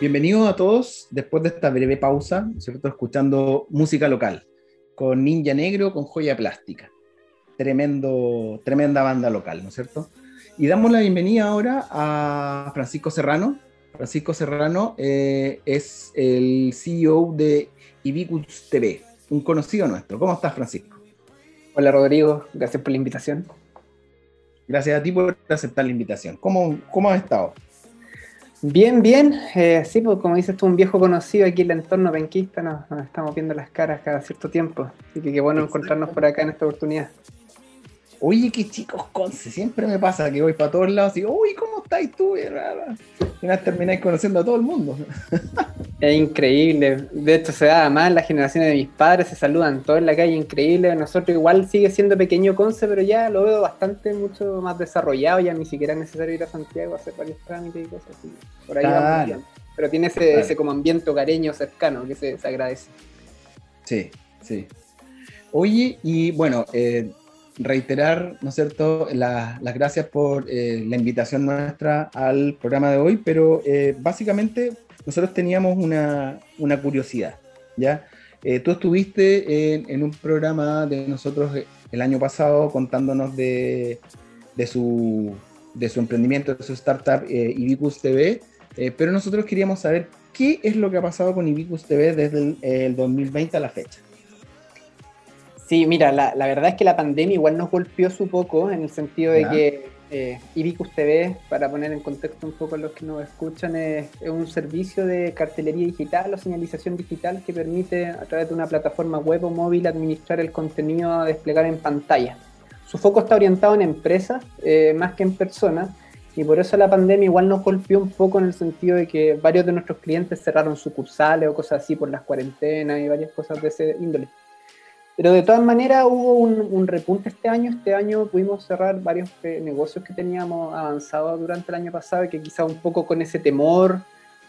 Bienvenidos a todos después de esta breve pausa, ¿cierto? Escuchando música local con Ninja Negro, con Joya Plástica. Tremendo, tremenda banda local, ¿no es cierto? Y damos la bienvenida ahora a Francisco Serrano. Francisco Serrano eh, es el CEO de Ibicus TV, un conocido nuestro. ¿Cómo estás, Francisco? Hola, Rodrigo. Gracias por la invitación. Gracias a ti por aceptar la invitación. ¿Cómo, cómo has estado? Bien, bien. Eh, sí, pues como dices tú, un viejo conocido aquí en el entorno penquista, nos, estamos viendo las caras cada cierto tiempo. Así que qué bueno encontrarnos por acá en esta oportunidad. Oye, qué chicos, Conce, siempre me pasa que voy para todos lados y, uy, ¿cómo estáis tú? Y al termináis conociendo a todo el mundo. Es increíble. De hecho, se da más la generación de mis padres, se saludan todos en la calle, increíble. Nosotros igual sigue siendo pequeño Conce, pero ya lo veo bastante, mucho más desarrollado. Ya ni siquiera es necesario ir a Santiago a hacer varios trámites y cosas así. Por ahí vamos Pero tiene ese, ese, como ambiente hogareño cercano que se, agradece. Sí, sí. Oye, y bueno, eh, reiterar, ¿no es cierto?, las gracias por eh, la invitación nuestra al programa de hoy, pero eh, básicamente nosotros teníamos una, curiosidad, ¿ya? Eh, tú estuviste en, un programa de nosotros el año pasado contándonos de, su, de su emprendimiento, de su startup Ibicus TV, pero nosotros queríamos saber qué es lo que ha pasado con Ibicus TV desde el 2020 a la fecha. Sí, mira, la, verdad es que la pandemia igual nos golpeó su poco, en el sentido de que eh, Ibicus TV, para poner en contexto un poco a los que nos escuchan, es, un servicio de cartelería digital o señalización digital que permite a través de una plataforma web o móvil administrar el contenido a desplegar en pantalla. Su foco está orientado en empresas eh, más que en personas y por eso la pandemia igual nos golpeó un poco en el sentido de que varios de nuestros clientes cerraron sucursales o cosas así por las cuarentenas y varias cosas de ese índole. Pero de todas maneras hubo un, repunte este año. Este año pudimos cerrar varios eh, negocios que teníamos avanzados durante el año pasado, que quizá un poco con ese temor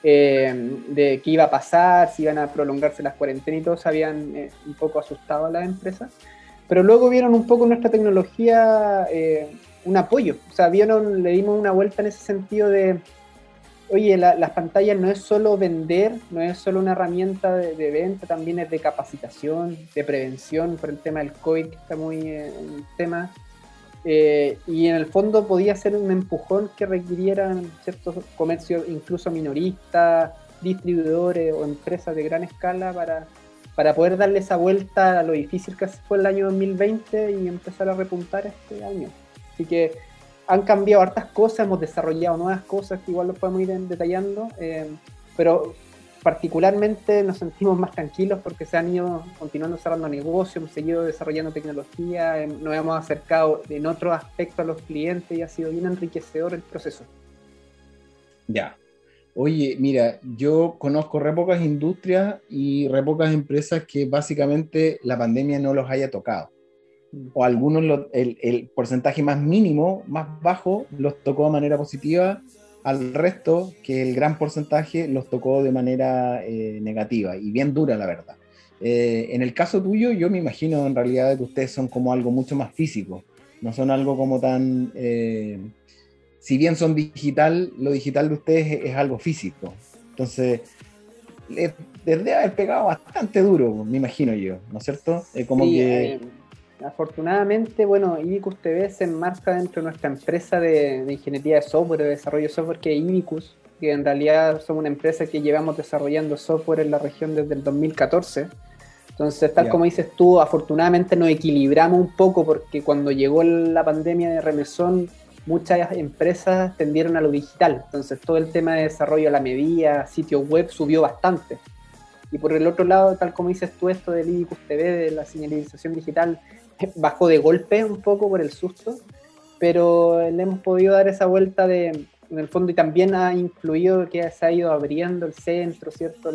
eh, de qué iba a pasar, si iban a prolongarse las cuarentenas y todos habían eh, un poco asustado a las empresas. Pero luego vieron un poco nuestra tecnología un apoyo. O sea, le dimos una vuelta en ese sentido de oye, las pantallas no es solo vender, no es solo una herramienta de, venta, también es de capacitación, de prevención por el tema del COVID, que está muy en el tema. Eh, y en el fondo podía ser un empujón que requirieran ciertos comercios, incluso minoristas, distribuidores o empresas de gran escala para, para poder darle esa vuelta a lo difícil que fue el año 2020 y empezar a repuntar este año. Así que han cambiado hartas cosas, hemos desarrollado nuevas cosas que igual lo podemos ir detallando, eh, pero particularmente nos sentimos más tranquilos porque se han ido continuando cerrando negocios, hemos seguido desarrollando tecnología, eh, nos hemos acercado en otro aspecto a los clientes y ha sido bien enriquecedor el proceso. Ya. Oye, mira, yo conozco re pocas industrias y re pocas empresas que básicamente la pandemia no los haya tocado o algunos el, porcentaje más mínimo, más bajo, los tocó de manera positiva, al resto, que el gran porcentaje los tocó de manera eh, negativa y bien dura, la verdad. Eh, en el caso tuyo, yo me imagino en realidad que ustedes son como algo mucho más físico, no son algo como tan... Eh, si bien son digital, lo digital de ustedes es, algo físico. Entonces, les, debe haber pegado bastante duro, me imagino yo, ¿no es cierto? como que Afortunadamente, bueno, Ibicus TV se enmarca dentro de nuestra empresa de, ingeniería de software, de desarrollo de software, que es Ibicus, que en realidad somos una empresa que llevamos desarrollando software en la región desde el 2014. Entonces, tal como dices tú, afortunadamente nos equilibramos un poco porque cuando llegó la pandemia de remesón, muchas empresas tendieron a lo digital. Entonces, todo el tema de desarrollo a la medida, sitio web subió bastante. Y por el otro lado, tal como dices tú, esto del Ibicus TV, de la señalización digital, bajó de golpe un poco por el susto, pero le hemos podido dar esa vuelta de, en el fondo, y también ha influido que se ha ido abriendo el centro, ¿cierto?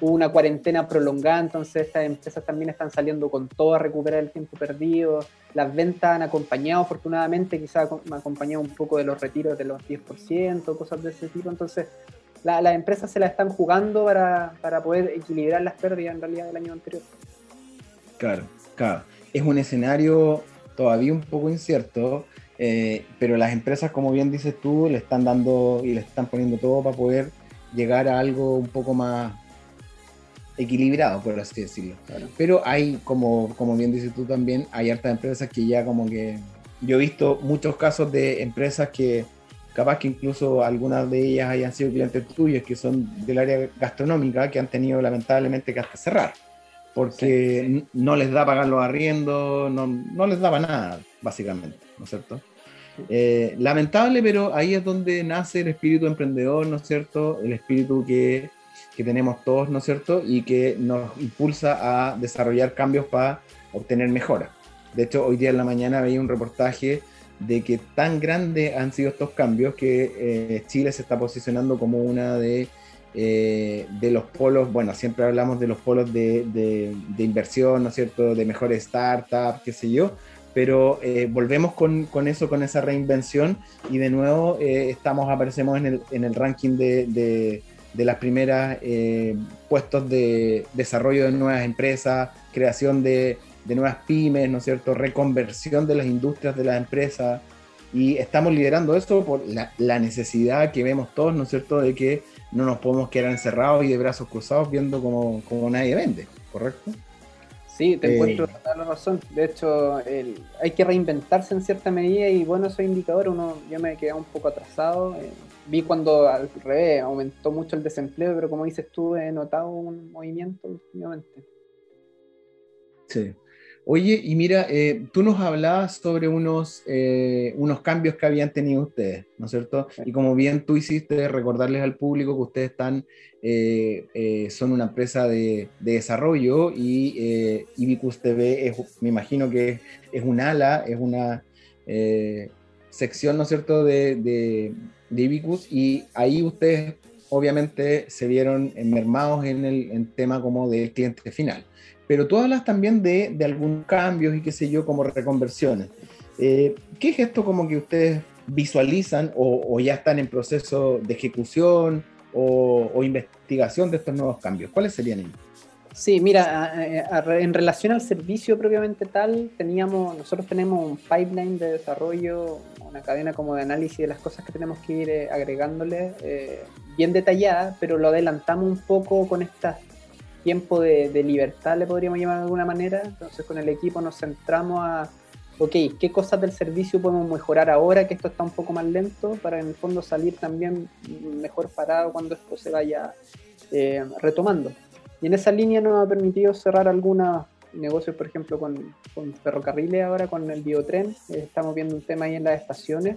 Hubo una cuarentena prolongada, entonces estas empresas también están saliendo con todo a recuperar el tiempo perdido. Las ventas han acompañado, afortunadamente, quizás ha acompañado un poco de los retiros de los 10%, cosas de ese tipo. Entonces, las empresas se la están jugando para, para poder equilibrar las pérdidas en realidad del año anterior. Claro, claro es un escenario todavía un poco incierto, eh, pero las empresas, como bien dices tú, le están dando y le están poniendo todo para poder llegar a algo un poco más equilibrado, por así decirlo. Pero hay, como, como bien dices tú también, hay hartas empresas que ya como que... Yo he visto muchos casos de empresas que capaz que incluso algunas de ellas hayan sido clientes tuyos que son del área gastronómica que han tenido lamentablemente que hasta cerrar porque no les da pagar los arriendos, no, no, les daba nada, básicamente, ¿no es cierto? Eh, lamentable, pero ahí es donde nace el espíritu emprendedor, ¿no es cierto? El espíritu que, que tenemos todos, ¿no es cierto? Y que nos impulsa a desarrollar cambios para obtener mejoras. De hecho, hoy día en la mañana veía un reportaje de que tan grandes han sido estos cambios que eh, Chile se está posicionando como una de, eh, de los polos, bueno, siempre hablamos de los polos de, de, inversión, ¿no es cierto?, de mejores startups, qué sé yo, pero eh, volvemos con, eso, con esa reinvención y de nuevo estamos, aparecemos en el, en el ranking de, de las primeras puestos de desarrollo de nuevas empresas, creación de de nuevas pymes, ¿no es cierto? Reconversión de las industrias de las empresas. Y estamos liderando eso por la, necesidad que vemos todos, ¿no es cierto?, de que no nos podemos quedar encerrados y de brazos cruzados viendo como, nadie vende, ¿correcto? Sí, te encuentro eh, toda la razón. De hecho, hay que reinventarse en cierta medida y bueno, esos indicadores, uno, yo me quedé un poco atrasado. Eh, vi cuando al revés aumentó mucho el desempleo, pero como dices tú, he notado un movimiento últimamente. Sí. Oye, y mira, eh, tú nos hablabas sobre unos, eh, unos cambios que habían tenido ustedes, ¿no es cierto? Y como bien tú hiciste, recordarles al público que ustedes están, eh, son una empresa de, desarrollo y Ibicus TV, es, me imagino que es, un ala, es una sección, ¿no es cierto?, de, de, de, Ibicus y ahí ustedes obviamente se vieron mermados en el tema como del cliente final pero tú hablas también de, de algunos cambios y qué sé yo, como reconversiones. Eh, ¿Qué es esto como que ustedes visualizan o, ya están en proceso de ejecución o, investigación de estos nuevos cambios? ¿Cuáles serían ellos? Sí, mira, en relación al servicio propiamente tal, teníamos, nosotros tenemos un pipeline de desarrollo, una cadena como de análisis de las cosas que tenemos que ir eh, agregándole, eh, bien detallada, pero lo adelantamos un poco con estas tiempo de, libertad, le podríamos llamar de alguna manera. Entonces con el equipo nos centramos a, ok, ¿qué cosas del servicio podemos mejorar ahora que esto está un poco más lento para en el fondo salir también mejor parado cuando esto se vaya eh, retomando? Y en esa línea nos ha permitido cerrar algunos negocios, por ejemplo, con, con ferrocarriles ahora, con el biotren. estamos viendo un tema ahí en las estaciones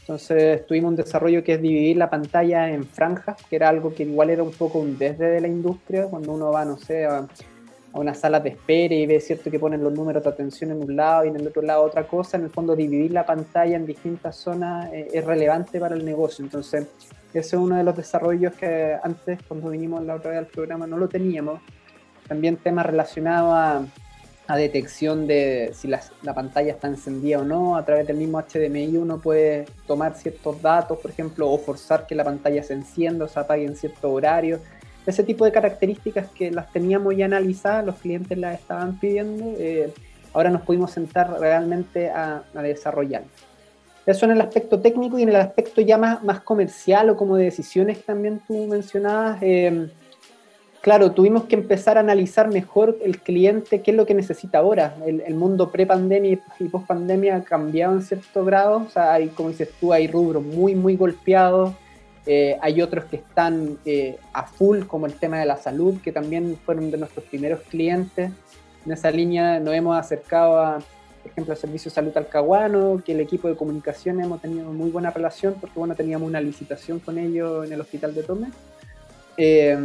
entonces tuvimos un desarrollo que es dividir la pantalla en franjas, que era algo que igual era un poco un desde de la industria, cuando uno va, no sé, a, una sala de espera y ve cierto que ponen los números de atención en un lado y en el otro lado otra cosa, en el fondo dividir la pantalla en distintas zonas eh, es relevante para el negocio. Entonces ese es uno de los desarrollos que antes, cuando vinimos la otra vez al programa, no lo teníamos. También temas relacionados a a detección de si la, pantalla está encendida o no. A través del mismo HDMI uno puede tomar ciertos datos, por ejemplo, o forzar que la pantalla se encienda o se apague en cierto horario. Ese tipo de características que las teníamos ya analizadas, los clientes las estaban pidiendo, eh, ahora nos pudimos sentar realmente a, desarrollar. Eso en el aspecto técnico y en el aspecto ya más, más comercial o como de decisiones que también tú mencionabas. Eh, claro, tuvimos que empezar a analizar mejor el cliente, qué es lo que necesita ahora. El, mundo pre-pandemia y post-pandemia ha cambiado en cierto grado. O sea, hay, como dices tú, hay rubros muy, muy golpeados. Eh, hay otros que están eh, a full, como el tema de la salud, que también fueron de nuestros primeros clientes. En esa línea nos hemos acercado a, por ejemplo, al Servicio de Salud Alcahuano, que el equipo de comunicación hemos tenido muy buena relación, porque bueno, teníamos una licitación con ellos en el Hospital de Tome. Eh,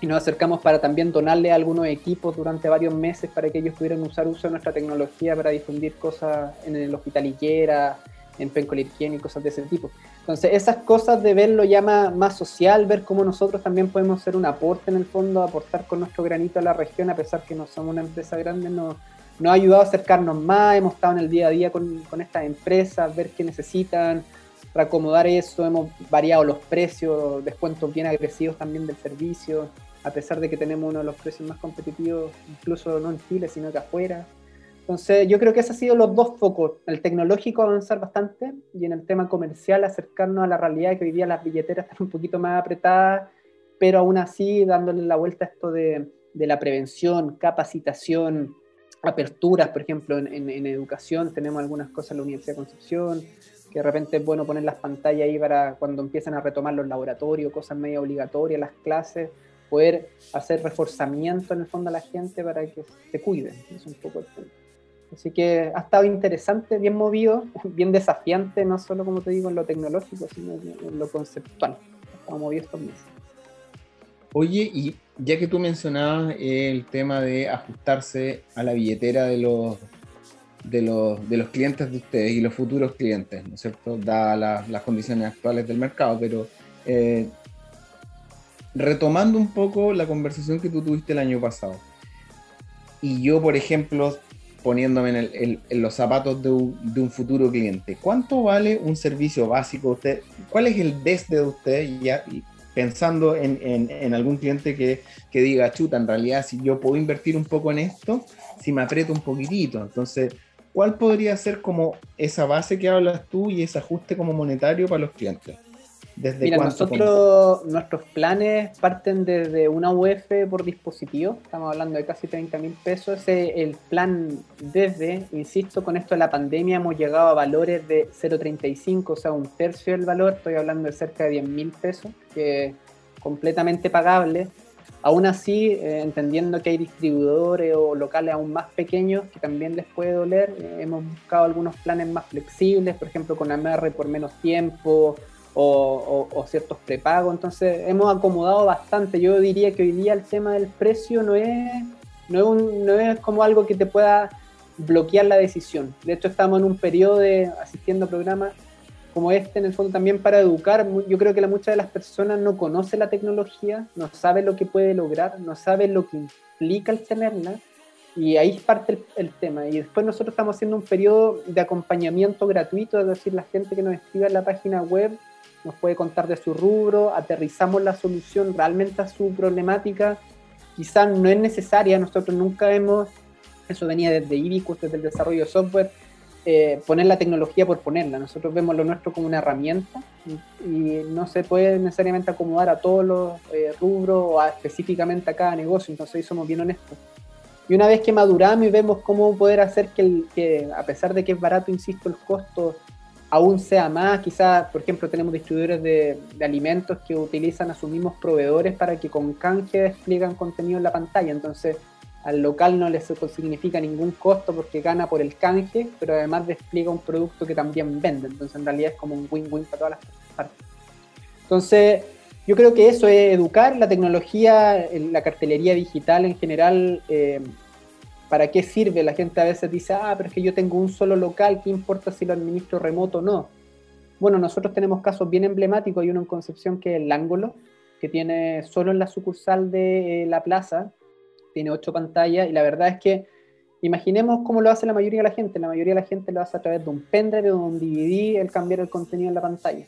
y nos acercamos para también donarle a algunos equipos durante varios meses para que ellos pudieran usar uso de nuestra tecnología para difundir cosas en el hospital Iquera, en Pencolirquien y cosas de ese tipo. Entonces, esas cosas de verlo ya más, social, ver cómo nosotros también podemos hacer un aporte en el fondo, aportar con nuestro granito a la región, a pesar que no somos una empresa grande, nos, nos ha ayudado a acercarnos más, hemos estado en el día a día con, con estas empresas, ver qué necesitan, para acomodar eso, hemos variado los precios, descuentos bien agresivos también del servicio a pesar de que tenemos uno de los precios más competitivos, incluso no en Chile, sino que afuera. Entonces, yo creo que esos han sido los dos focos. El tecnológico avanzar bastante y en el tema comercial acercarnos a la realidad que hoy día las billeteras están un poquito más apretadas pero aún así dándole la vuelta a esto de, de la prevención, capacitación, aperturas, por ejemplo, en, en, educación tenemos algunas cosas en la Universidad de Concepción, que de repente es bueno poner las pantallas ahí para cuando empiezan a retomar los laboratorios, cosas medio obligatorias, las clases, poder hacer reforzamiento en el fondo a la gente para que se cuiden. Es un poco el Así que ha estado interesante, bien movido, bien desafiante, no solo como te digo en lo tecnológico, sino en lo conceptual. Estamos movidos estos meses. Oye, y ya que tú mencionabas el tema de ajustarse a la billetera de los, de los, de los clientes de ustedes y los futuros clientes, ¿no es cierto? Dadas las condiciones actuales del mercado, pero eh, retomando un poco la conversación que tú tuviste el año pasado, y yo, por ejemplo, poniéndome en, los zapatos de un, futuro cliente, ¿cuánto vale un servicio básico? Usted, ¿Cuál es el desde de usted? Ya, pensando en, algún cliente que, diga, chuta, en realidad si yo puedo invertir un poco en esto, si me aprieto un poquitito. Entonces, ¿cuál podría ser como esa base que hablas tú y ese ajuste como monetario para los clientes? ¿Desde Mira, nosotros, nuestros planes parten desde una UF por dispositivo, estamos hablando de casi 30 mil pesos. Ese, el plan desde, insisto, con esto de la pandemia hemos llegado a valores de 0,35, o sea, un tercio del valor, estoy hablando de cerca de 10 mil pesos, que es completamente pagable. Aún así, eh, entendiendo que hay distribuidores o locales aún más pequeños que también les puede doler, eh, hemos buscado algunos planes más flexibles, por ejemplo, con AMR por menos tiempo o, ciertos prepagos. Entonces hemos acomodado bastante. Yo diría que hoy día el tema del precio no es, no es, no es como algo que te pueda bloquear la decisión. De hecho estamos en un periodo de asistiendo a programas como este, en el fondo también para educar. Yo creo que la, muchas de las personas no conocen la tecnología, no saben lo que puede lograr, no saben lo que implica el tenerla. Y ahí parte el, el, tema. Y después nosotros estamos haciendo un periodo de acompañamiento gratuito, es decir, la gente que nos escribe en la página web nos puede contar de su rubro, aterrizamos la solución realmente a su problemática, quizás no es necesaria, nosotros nunca hemos, eso venía desde Ibicus, desde el desarrollo de software, eh, poner la tecnología por ponerla, nosotros vemos lo nuestro como una herramienta y, no se puede necesariamente acomodar a todos los eh, rubros o específicamente a cada negocio, entonces ahí somos bien honestos. Y una vez que maduramos y vemos cómo poder hacer que, que a pesar de que es barato, insisto, el costo aún sea más. Quizás, por ejemplo, tenemos distribuidores de, alimentos que utilizan a sus mismos proveedores para que con canje despliegan contenido en la pantalla. Entonces, al local no les significa ningún costo porque gana por el canje, pero además despliega un producto que también vende. Entonces, en realidad es como un win-win para todas las partes. Entonces, yo creo que eso es educar la tecnología, la cartelería digital en general. Eh, ¿para qué sirve? La gente a veces dice, ah, pero es que yo tengo un solo local, ¿qué importa si lo administro remoto o no? Bueno, nosotros tenemos casos bien emblemáticos, hay uno en Concepción que es el Ángulo, que tiene solo en la sucursal de eh, la plaza, tiene ocho pantallas y la verdad es que imaginemos cómo lo hace la mayoría de la gente, la mayoría de la gente lo hace a través de un pendrive o de un DVD, el cambiar el contenido en la pantalla.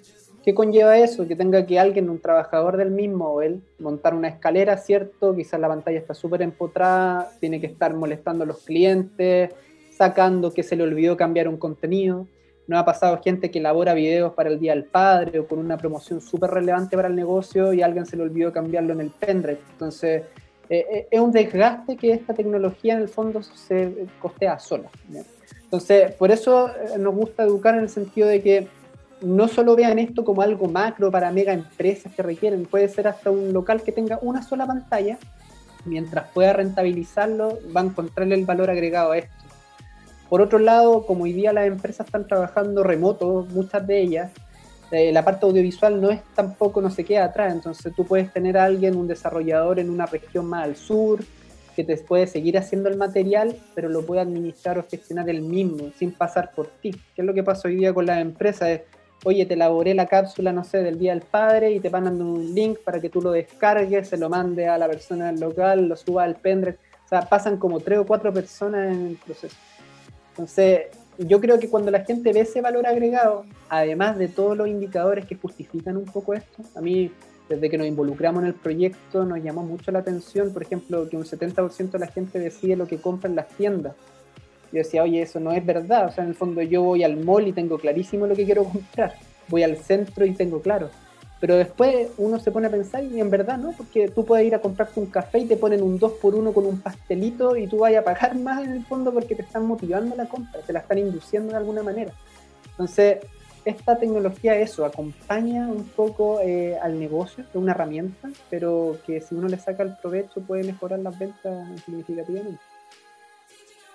¿Qué conlleva eso? Que tenga que alguien, un trabajador del mismo o él, montar una escalera, ¿cierto? Quizás la pantalla está súper empotrada, tiene que estar molestando a los clientes, sacando que se le olvidó cambiar un contenido. No ha pasado gente que elabora videos para el Día del Padre o con una promoción súper relevante para el negocio y alguien se le olvidó cambiarlo en el pendrive. Entonces, eh, eh, es un desgaste que esta tecnología en el fondo se costea sola. Entonces, por eso eh, nos gusta educar en el sentido de que no solo vean esto como algo macro para mega empresas que requieren, puede ser hasta un local que tenga una sola pantalla, mientras pueda rentabilizarlo, va a encontrarle el valor agregado a esto. Por otro lado, como hoy día las empresas están trabajando remoto, muchas de ellas, eh, la parte audiovisual no es tampoco, no se queda atrás, entonces tú puedes tener a alguien, un desarrollador en una región más al sur, que te puede seguir haciendo el material, pero lo puede administrar o gestionar él mismo, sin pasar por ti. ¿Qué es lo que pasa hoy día con las empresas? Oye, te elaboré la cápsula, no sé, del Día del Padre y te mandan un link para que tú lo descargues, se lo mande a la persona local, lo suba al pendrive. O sea, pasan como tres o cuatro personas en el proceso. Entonces, yo creo que cuando la gente ve ese valor agregado, además de todos los indicadores que justifican un poco esto, a mí, desde que nos involucramos en el proyecto, nos llamó mucho la atención, por ejemplo, que un 70% de la gente decide lo que compra en las tiendas yo decía, oye, eso no es verdad. O sea, en el fondo yo voy al mall y tengo clarísimo lo que quiero comprar. Voy al centro y tengo claro. Pero después uno se pone a pensar y en verdad no, porque tú puedes ir a comprarte un café y te ponen un 2 por 1 con un pastelito y tú vayas a pagar más en el fondo porque te están motivando la compra, te la están induciendo de alguna manera. Entonces, esta tecnología eso, acompaña un poco eh, al negocio, es una herramienta, pero que si uno le saca el provecho puede mejorar las ventas significativamente.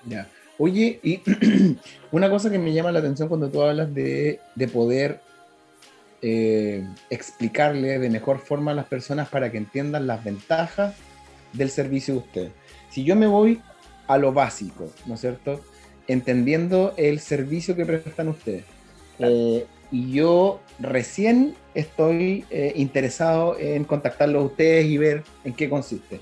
Ya. Oye, y una cosa que me llama la atención cuando tú hablas de, de poder eh, explicarle de mejor forma a las personas para que entiendan las ventajas del servicio de usted. Si yo me voy a lo básico, ¿no es cierto? Entendiendo el servicio que prestan ustedes. Eh, y yo recién estoy eh, interesado en contactarlos a ustedes y ver en qué consiste.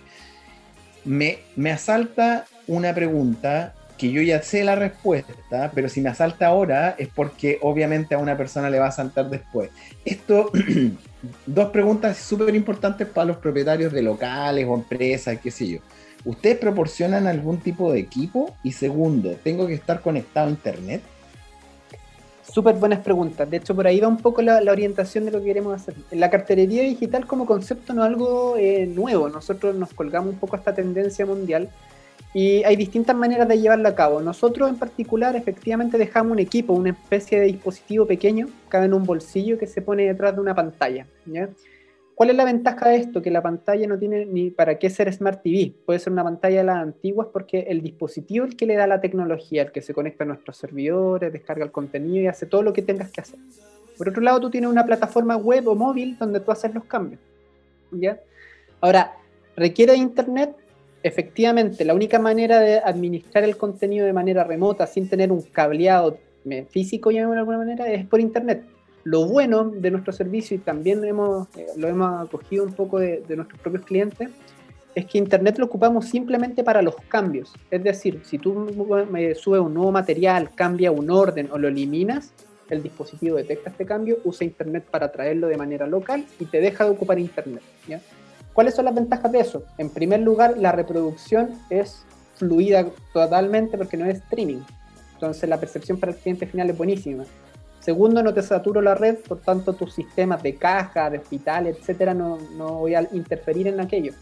Me, me asalta una pregunta que yo ya sé la respuesta, pero si me asalta ahora es porque obviamente a una persona le va a saltar después. Esto, dos preguntas súper importantes para los propietarios de locales o empresas, qué sé yo. ¿Ustedes proporcionan algún tipo de equipo? Y segundo, ¿tengo que estar conectado a Internet? Súper buenas preguntas. De hecho, por ahí va un poco la, orientación de lo que queremos hacer. La carterería digital como concepto no es algo eh, nuevo. Nosotros nos colgamos un poco a esta tendencia mundial y hay distintas maneras de llevarlo a cabo. Nosotros en particular efectivamente dejamos un equipo, una especie de dispositivo pequeño, cabe en un bolsillo que se pone detrás de una pantalla. ¿Cuál es la ventaja de esto? Que la pantalla no tiene ni para qué ser Smart TV. Puede ser una pantalla de las antiguas porque el dispositivo es el que le da la tecnología, el que se conecta a nuestros servidores, descarga el contenido y hace todo lo que tengas que hacer. Por otro lado, tú tienes una plataforma web o móvil donde tú haces los cambios. ¿ya? Ahora, ¿requiere internet? Efectivamente, la única manera de administrar el contenido de manera remota sin tener un cableado físico, de alguna manera, es por Internet. Lo bueno de nuestro servicio, y también hemos, eh, lo hemos acogido un poco de, nuestros propios clientes, es que Internet lo ocupamos simplemente para los cambios. Es decir, si tú me subes un nuevo material, cambia un orden o lo eliminas, el dispositivo detecta este cambio, usa Internet para traerlo de manera local y te deja de ocupar Internet. ¿ya? ¿Cuáles son las ventajas de eso? En primer lugar, la reproducción es fluida totalmente porque no es streaming. Entonces la percepción para el cliente final es buenísima. Segundo, no te saturo la red, por tanto tus sistemas de caja, de hospital, etcétera, no, no voy a interferir en aquello.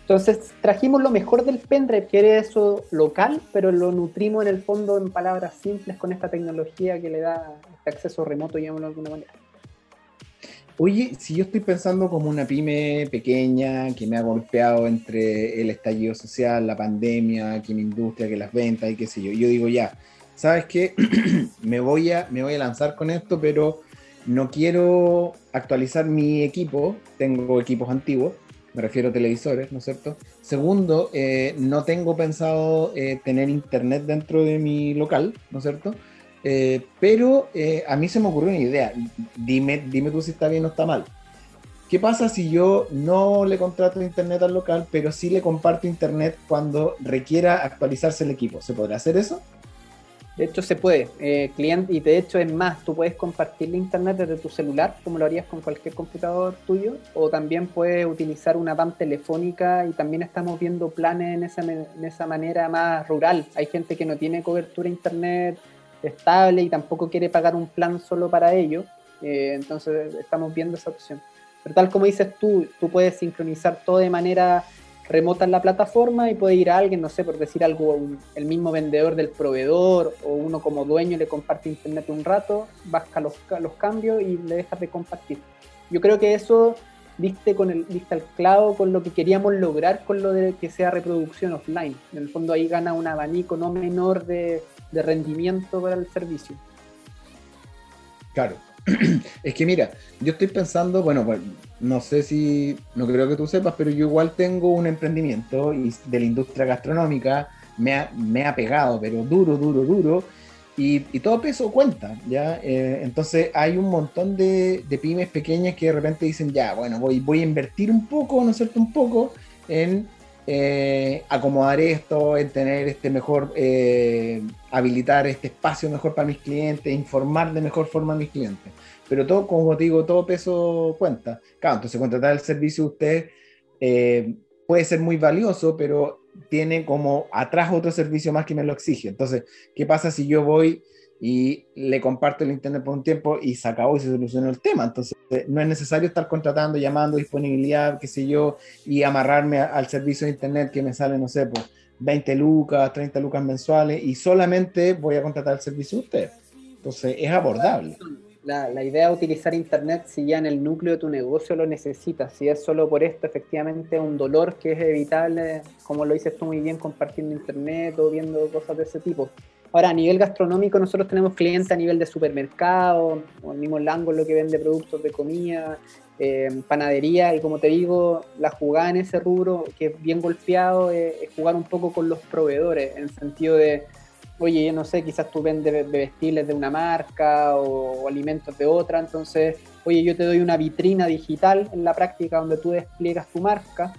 Entonces trajimos lo mejor del pendrive, que era eso local, pero lo nutrimos en el fondo en palabras simples con esta tecnología que le da este acceso remoto, llamémoslo de alguna manera. Oye, si yo estoy pensando como una pyme pequeña que me ha golpeado entre el estallido social, la pandemia, que mi industria, que las ventas y qué sé yo, yo digo ya, ¿sabes qué? me, voy a, me voy a lanzar con esto, pero no quiero actualizar mi equipo, tengo equipos antiguos, me refiero a televisores, ¿no es cierto? Segundo, eh, no tengo pensado eh, tener internet dentro de mi local, ¿no es cierto? Eh, pero eh, a mí se me ocurrió una idea. Dime, dime tú si está bien o está mal. ¿Qué pasa si yo no le contrato internet al local, pero sí le comparto internet cuando requiera actualizarse el equipo? ¿Se podrá hacer eso? De hecho, se puede. Eh, cliente, y de hecho es más, tú puedes compartir internet desde tu celular, como lo harías con cualquier computador tuyo, o también puedes utilizar una PAM telefónica y también estamos viendo planes en esa manera más rural. Hay gente que no tiene cobertura internet estable y tampoco quiere pagar un plan solo para ello. Eh, entonces estamos viendo esa opción. Pero tal como dices tú, tú puedes sincronizar todo de manera remota en la plataforma y puede ir a alguien, no sé, por decir algo, el mismo vendedor del proveedor o uno como dueño le comparte internet un rato, baja los, los cambios y le dejas de compartir. Yo creo que eso viste con el viste al clavo con lo que queríamos lograr con lo de que sea reproducción offline. En el fondo ahí gana un abanico no menor de, de rendimiento para el servicio. Claro. Es que mira, yo estoy pensando, bueno, pues, no sé si, no creo que tú sepas, pero yo igual tengo un emprendimiento y de la industria gastronómica, me ha, me ha pegado, pero duro, duro, duro, y, todo peso cuenta, ¿ya? Eh, entonces hay un montón de, de, pymes pequeñas que de repente dicen, ya, bueno, voy, voy a invertir un poco, ¿no es cierto? Un poco en eh, acomodar esto, en tener este mejor, eh, habilitar este espacio mejor para mis clientes, informar de mejor forma a mis clientes. Pero todo, como te digo, todo peso cuenta. Claro, entonces contratar el servicio de usted eh, puede ser muy valioso, pero tiene como atrás otro servicio más que me lo exige. Entonces, ¿qué pasa si yo voy y le comparto el internet por un tiempo y se acabó y se solucionó el tema. Entonces, no es necesario estar contratando, llamando, disponibilidad, qué sé yo, y amarrarme al servicio de internet que me sale, no sé, pues 20 lucas, 30 lucas mensuales y solamente voy a contratar el servicio de usted. Entonces, es abordable. La, la, idea de utilizar Internet si ya en el núcleo de tu negocio lo necesitas, si es solo por esto, efectivamente, un dolor que es evitable, como lo dices tú muy bien, compartiendo Internet o viendo cosas de ese tipo. Ahora, a nivel gastronómico, nosotros tenemos clientes a nivel de supermercado, o el mismo Lango lo que vende productos de comida, eh, panadería, y como te digo, la jugada en ese rubro, que es bien golpeado, es, jugar un poco con los proveedores, en el sentido de, oye, yo no sé, quizás tú vendes vestibles de una marca o, alimentos de otra, entonces, oye, yo te doy una vitrina digital en la práctica donde tú despliegas tu marca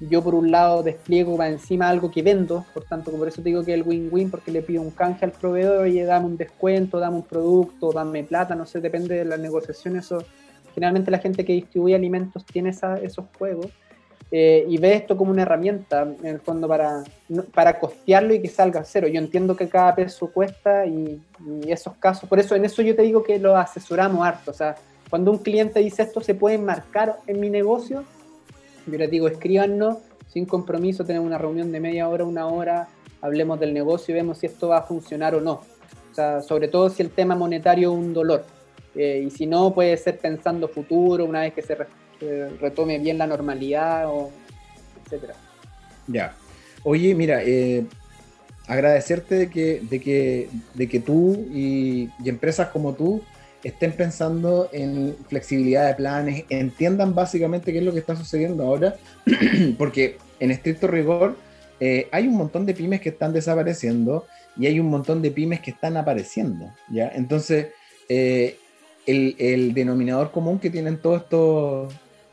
yo por un lado despliego para encima algo que vendo, por tanto, por eso te digo que el win-win, porque le pido un canje al proveedor, oye, dame un descuento, dame un producto, dame plata, no sé, depende de la negociación, eso, generalmente la gente que distribuye alimentos tiene esos juegos, eh, y ve esto como una herramienta, en el fondo, para, para costearlo y que salga cero. Yo entiendo que cada peso cuesta y, y esos casos, por eso en eso yo te digo que lo asesoramos harto, o sea, cuando un cliente dice esto se puede marcar en mi negocio, yo les digo, escríbanos, sin compromiso, tenemos una reunión de media hora, una hora, hablemos del negocio y vemos si esto va a funcionar o no. O sea, sobre todo si el tema monetario es un dolor. Eh, y si no, puede ser pensando futuro, una vez que se retome bien la normalidad, o etcétera. Ya. Oye, mira, eh, agradecerte de que, de que, de que tú y, y empresas como tú estén pensando en flexibilidad de planes, entiendan básicamente qué es lo que está sucediendo ahora, porque en estricto rigor eh, hay un montón de pymes que están desapareciendo y hay un montón de pymes que están apareciendo, ¿ya? Entonces, eh, el, denominador común que tienen todas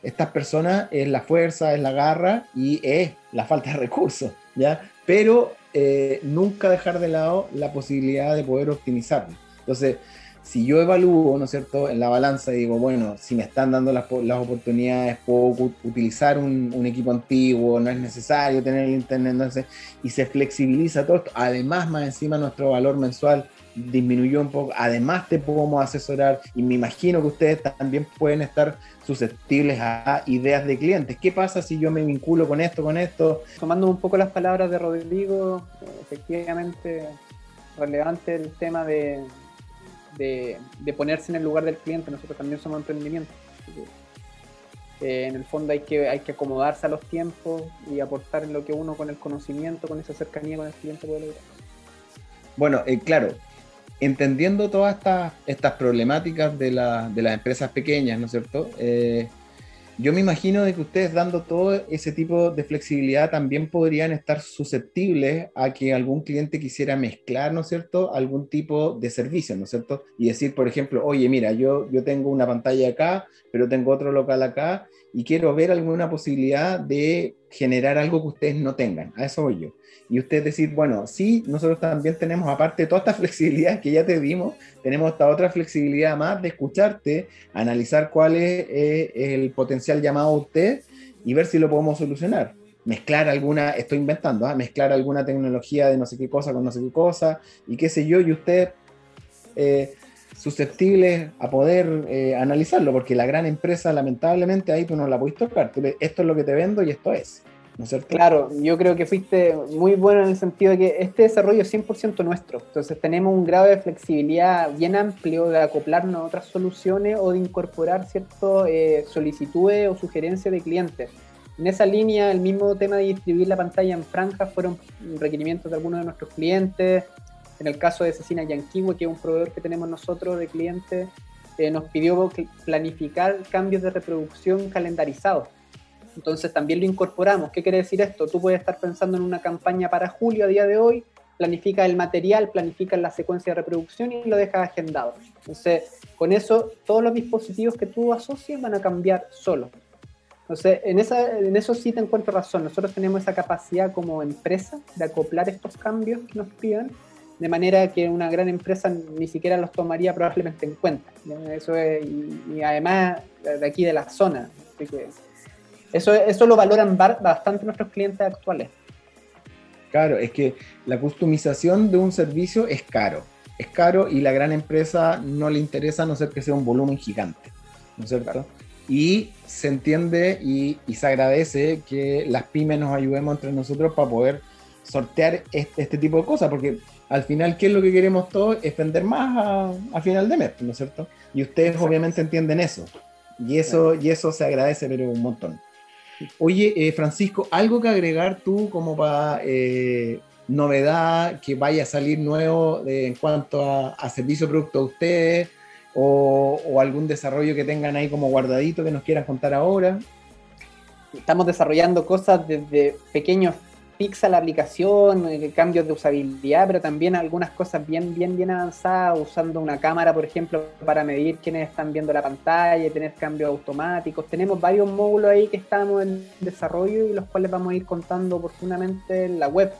estas personas es la fuerza, es la garra y es la falta de recursos, ¿ya? Pero eh, nunca dejar de lado la posibilidad de poder optimizarlo. Entonces, si yo evalúo, ¿no es cierto?, en la balanza y digo, bueno, si me están dando las, las oportunidades, puedo utilizar un, equipo antiguo, no es necesario tener el internet, entonces, y se flexibiliza todo esto. Además, más encima, nuestro valor mensual disminuyó un poco. Además, te podemos asesorar y me imagino que ustedes también pueden estar susceptibles a ideas de clientes. ¿Qué pasa si yo me vinculo con esto, con esto? Tomando un poco las palabras de Rodrigo, efectivamente relevante el tema de, de, ponerse en el lugar del cliente, nosotros también somos emprendimientos. Eh, en el fondo hay que, hay que acomodarse a los tiempos y aportar en lo que uno con el conocimiento, con esa cercanía con el cliente puede lograr. Bueno, eh, claro, entendiendo todas estas, estas problemáticas de, de, las empresas pequeñas, ¿no es cierto? Eh, yo me imagino de que ustedes dando todo ese tipo de flexibilidad también podrían estar susceptibles a que algún cliente quisiera mezclar, ¿no es cierto?, algún tipo de servicio, ¿no es cierto? Y decir, por ejemplo, oye, mira, yo, yo tengo una pantalla acá, pero tengo otro local acá y quiero ver alguna posibilidad de generar algo que ustedes no tengan. A eso voy yo y usted decir, bueno, sí, nosotros también tenemos, aparte de toda esta flexibilidad que ya te dimos, tenemos esta otra flexibilidad más de escucharte, analizar cuál es eh, el potencial llamado a usted y ver si lo podemos solucionar. Mezclar alguna, estoy inventando, ¿ah? mezclar alguna tecnología de no sé qué cosa con no sé qué cosa y qué sé yo, y usted eh, susceptible a poder eh, analizarlo, porque la gran empresa, lamentablemente, ahí tú no la puedes tocar. esto es lo que te vendo y esto es. Claro, yo creo que fuiste muy bueno en el sentido de que este desarrollo es 100% nuestro. Entonces tenemos un grado de flexibilidad bien amplio de acoplarnos a otras soluciones o de incorporar ciertas eh, solicitudes o sugerencias de clientes. En esa línea, el mismo tema de distribuir la pantalla en franjas fueron requerimientos de algunos de nuestros clientes. En el caso de Cecina Yanquiwe, que es un proveedor que tenemos nosotros de clientes, eh, nos pidió planificar cambios de reproducción calendarizados. Entonces también lo incorporamos. ¿Qué quiere decir esto? Tú puedes estar pensando en una campaña para julio a día de hoy, planifica el material, planifica la secuencia de reproducción y lo dejas agendado. Entonces, con eso, todos los dispositivos que tú asocias van a cambiar solo. Entonces, en, esa, en eso sí te encuentro razón. Nosotros tenemos esa capacidad como empresa de acoplar estos cambios que nos pidan, de manera que una gran empresa ni siquiera los tomaría probablemente en cuenta. Eso es, y, y, además de aquí de la zona. Así que eso, eso lo valoran bastante nuestros clientes actuales. Claro, es que la customización de un servicio es caro. es caro y la gran empresa no le interesa a no ser que sea un volumen gigante, ¿no es cierto? Y se entiende y, se agradece que las pymes nos ayudemos entre nosotros para poder sortear este, este, tipo de cosas, porque al final, ¿qué es lo que queremos todos? Es vender más a, final de mes, ¿no es cierto? Y ustedes obviamente entienden eso. Y eso, y eso se agradece, pero un montón. Oye, eh, Francisco, ¿algo que agregar tú como para eh, novedad que vaya a salir nuevo en cuanto a, servicio producto a ustedes o, algún desarrollo que tengan ahí como guardadito que nos quieran contar ahora. Estamos desarrollando cosas desde pequeños a la aplicación, eh, cambios de usabilidad, pero también algunas cosas bien, bien, bien avanzadas, usando una cámara, por ejemplo, para medir quiénes están viendo la pantalla tener cambios automáticos. Tenemos varios módulos ahí que estamos en desarrollo y los cuales vamos a ir contando oportunamente en la web.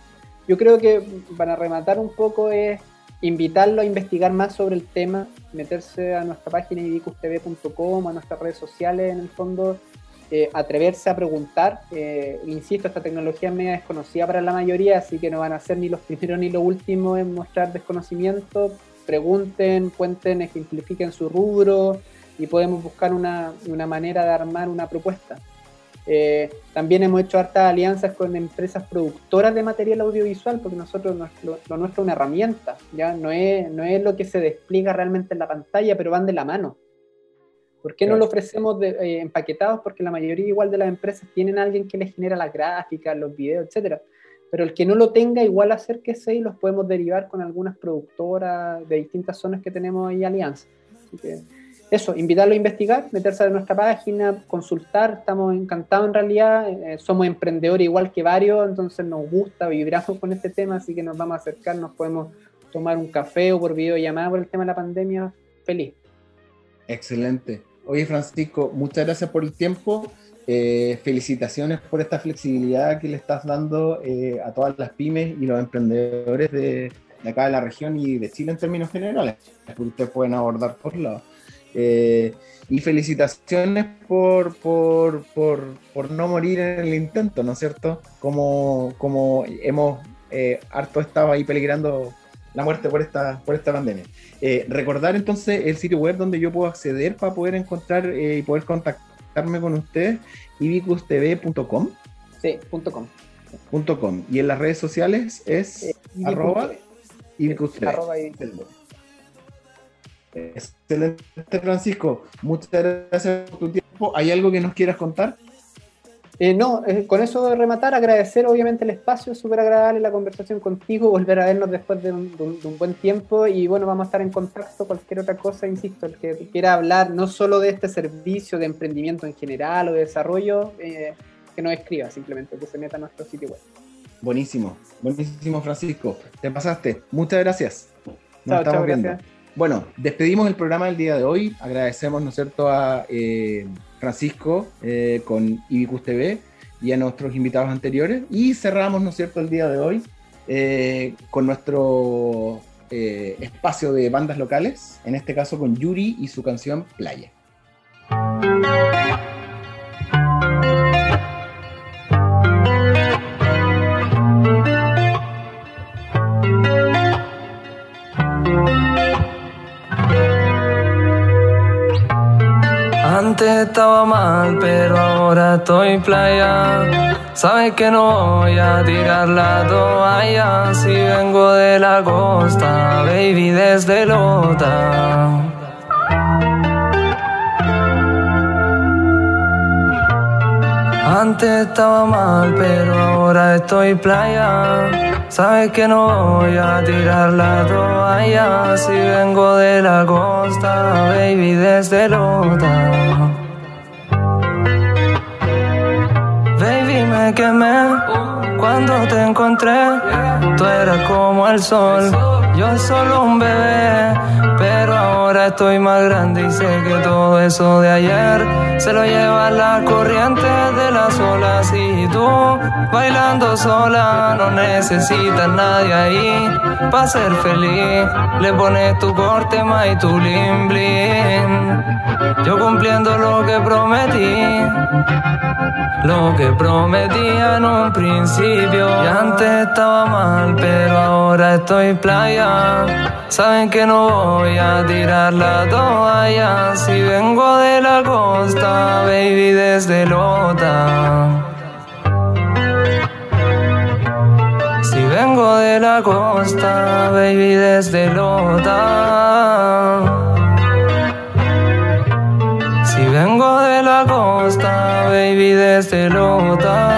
Yo creo que para rematar un poco es invitarlo a investigar más sobre el tema, meterse a nuestra página ibicustv.com, a nuestras redes sociales en el fondo, eh, atreverse a preguntar. Eh, insisto, esta tecnología es media desconocida para la mayoría, así que no van a ser ni los primeros ni los últimos en mostrar desconocimiento. Pregunten, cuenten, ejemplifiquen su rubro y podemos buscar una, una manera de armar una propuesta. Eh, también hemos hecho hartas alianzas con empresas productoras de material audiovisual, porque nosotros lo, nuestro es una herramienta, ya no es, no es lo que se despliega realmente en la pantalla, pero van de la mano. ¿Por qué no lo ofrecemos eh, empaquetados? Porque la mayoría igual de las empresas tienen a alguien que les genera las gráficas, los videos, etcétera. Pero el que no lo tenga, igual acérquese y los podemos derivar con algunas productoras de distintas zonas que tenemos ahí alianzas. Así que, eso, invitarlo a investigar, meterse a nuestra página, consultar, estamos encantados en realidad, eh, somos emprendedores igual que varios, entonces nos gusta, vibramos con este tema, así que nos vamos a acercar, nos podemos tomar un café o por videollamada por el tema de la pandemia, feliz. Excelente. Oye Francisco, muchas gracias por el tiempo. Eh, felicitaciones por esta flexibilidad que le estás dando eh, a todas las pymes y los emprendedores de, de, acá de la región y de Chile en términos generales, que ustedes pueden abordar por lados. Eh, y felicitaciones por, por, por, no morir en el intento, ¿no es cierto? Como, como hemos eh, harto estado ahí peligrando la muerte por esta, por esta pandemia. Eh, recordar entonces el sitio web donde yo puedo acceder para poder encontrar y poder contactarme con ustedes, ibicustv.com. Sí, punto com. Punto com. Y en las redes sociales es arroba ibicustv. Excelente, Francisco. Muchas gracias por tu tiempo. ¿Hay algo que nos quieras contar? Eh, no, eh, con eso de rematar, agradecer obviamente el espacio, súper agradable la conversación contigo, volver a vernos después de un, buen tiempo y bueno, vamos a estar en contacto, cualquier otra cosa, insisto, el que quiera hablar no solo de este servicio de emprendimiento en general o de desarrollo, eh, que nos escriba simplemente, que se meta a nuestro sitio web. Buenísimo, buenísimo Francisco, te pasaste, muchas gracias. Nos estamos viendo. Bueno, despedimos el programa del día de hoy. Agradecemos, ¿no es cierto?, a eh, Francisco eh, con Ibicus TV y a nuestros invitados anteriores. Y cerramos, ¿no es cierto?, el día de hoy eh, con nuestro espacio de bandas locales, en este caso con Yuri y su canción Playa. Estaba mal, pero ahora estoy playa. Sabes que no voy a tirar la toalla si vengo de la costa, baby, desde Lota. Antes estaba mal, pero ahora estoy playa. Sabes que no voy a tirar la toalla si vengo de la costa, baby, desde Lota. Baby, me quemé cuando te encontré. Tú eras como el sol, yo solo un bebé. Pero ahora estoy más grande y sé que todo eso de ayer se lo lleva la corriente de las olas. Y tú bailando sola, no necesitas nadie ahí para ser feliz. Le pones tu corte más y tu lim Yo cumpliendo lo que prometí, lo que prometí en un principio principio. Y antes estaba mal, pero ahora estoy playa. Saben que no voy a tirar la toalla. Si vengo de la costa, baby, desde Lota. Si vengo de la costa, baby, desde Lota. Si vengo de la costa, baby, desde Lota.